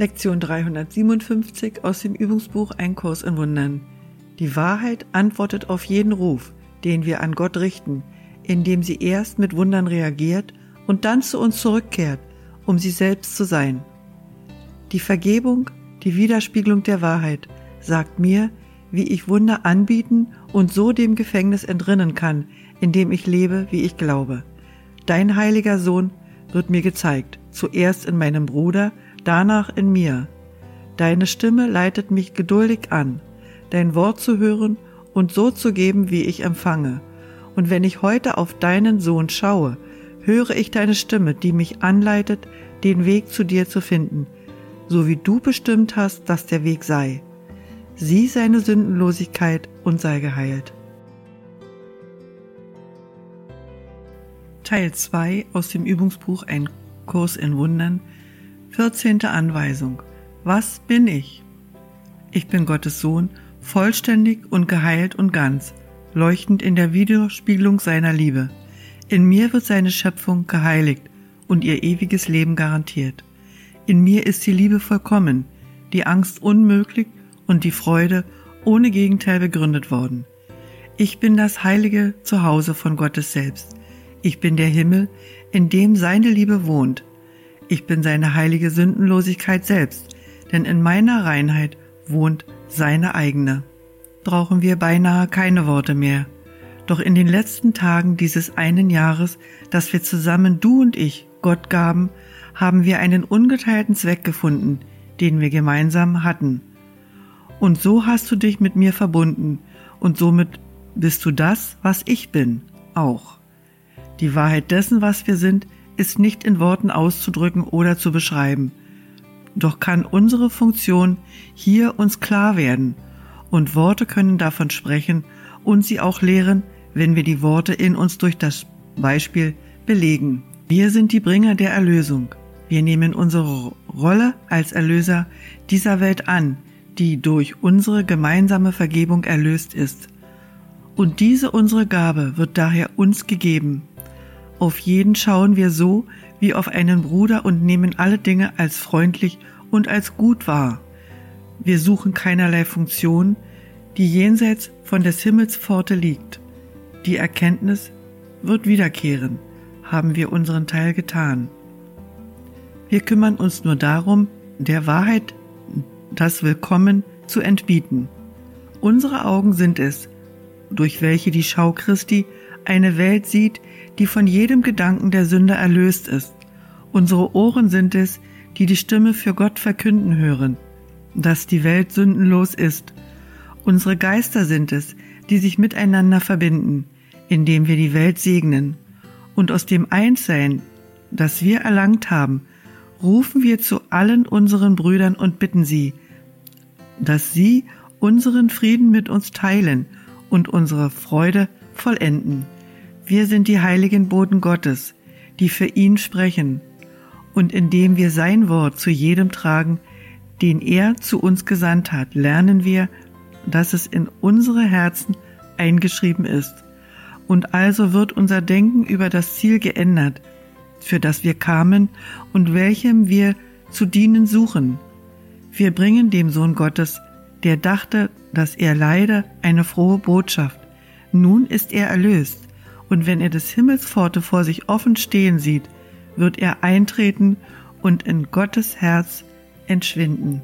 Lektion 357 aus dem Übungsbuch Ein Kurs in Wundern. Die Wahrheit antwortet auf jeden Ruf, den wir an Gott richten, indem sie erst mit Wundern reagiert und dann zu uns zurückkehrt, um sie selbst zu sein. Die Vergebung, die Widerspiegelung der Wahrheit, sagt mir, wie ich Wunder anbieten und so dem Gefängnis entrinnen kann, in dem ich lebe, wie ich glaube. Dein heiliger Sohn wird mir gezeigt, zuerst in meinem Bruder, danach in mir. Deine Stimme leitet mich geduldig an, dein Wort zu hören und so zu geben, wie ich empfange. Und wenn ich heute auf deinen Sohn schaue, höre ich deine Stimme, die mich anleitet, den Weg zu dir zu finden, so wie du bestimmt hast, dass der Weg sei. Sieh seine Sündenlosigkeit und sei geheilt. Teil 2 aus dem Übungsbuch Ein Kurs in Wundern 14. Anweisung. Was bin ich? Ich bin Gottes Sohn, vollständig und geheilt und ganz, leuchtend in der Widerspiegelung seiner Liebe. In mir wird seine Schöpfung geheiligt und ihr ewiges Leben garantiert. In mir ist die Liebe vollkommen, die Angst unmöglich und die Freude ohne Gegenteil begründet worden. Ich bin das heilige Zuhause von Gottes selbst. Ich bin der Himmel, in dem seine Liebe wohnt. Ich bin seine heilige Sündenlosigkeit selbst, denn in meiner Reinheit wohnt seine eigene. Brauchen wir beinahe keine Worte mehr. Doch in den letzten Tagen dieses einen Jahres, das wir zusammen, du und ich, Gott gaben, haben wir einen ungeteilten Zweck gefunden, den wir gemeinsam hatten. Und so hast du dich mit mir verbunden, und somit bist du das, was ich bin, auch. Die Wahrheit dessen, was wir sind, ist nicht in Worten auszudrücken oder zu beschreiben. Doch kann unsere Funktion hier uns klar werden, und Worte können davon sprechen und sie auch lehren, wenn wir die Worte in uns durch das Beispiel belegen. Wir sind die Bringer der Erlösung. Wir nehmen unsere Rolle als Erlöser dieser Welt an, die durch unsere gemeinsame Vergebung erlöst ist. Und diese unsere Gabe wird daher uns gegeben. Auf jeden schauen wir so wie auf einen Bruder und nehmen alle Dinge als freundlich und als gut wahr. Wir suchen keinerlei Funktion, die jenseits von des Himmels Pforte liegt. Die Erkenntnis wird wiederkehren, haben wir unseren Teil getan. Wir kümmern uns nur darum, der Wahrheit das Willkommen zu entbieten. Unsere Augen sind es, durch welche die Schau Christi eine Welt sieht, die von jedem Gedanken der Sünder erlöst ist. Unsere Ohren sind es, die die Stimme für Gott verkünden hören, dass die Welt sündenlos ist. Unsere Geister sind es, die sich miteinander verbinden, indem wir die Welt segnen. Und aus dem Einssein, das wir erlangt haben, rufen wir zu allen unseren Brüdern und bitten sie, dass sie unseren Frieden mit uns teilen und unsere Freude vollenden. Wir sind die heiligen Boten Gottes, die für ihn sprechen, und indem wir sein Wort zu jedem tragen, den er zu uns gesandt hat, lernen wir, dass es in unsere Herzen eingeschrieben ist. Und also wird unser Denken über das Ziel geändert, für das wir kamen und welchem wir zu dienen suchen. Wir bringen dem Sohn Gottes, der dachte, dass er leide, eine frohe Botschaft. Nun ist er erlöst und wenn er des Himmels Pforte vor sich offen stehen sieht, wird er eintreten und in Gottes Herz entschwinden.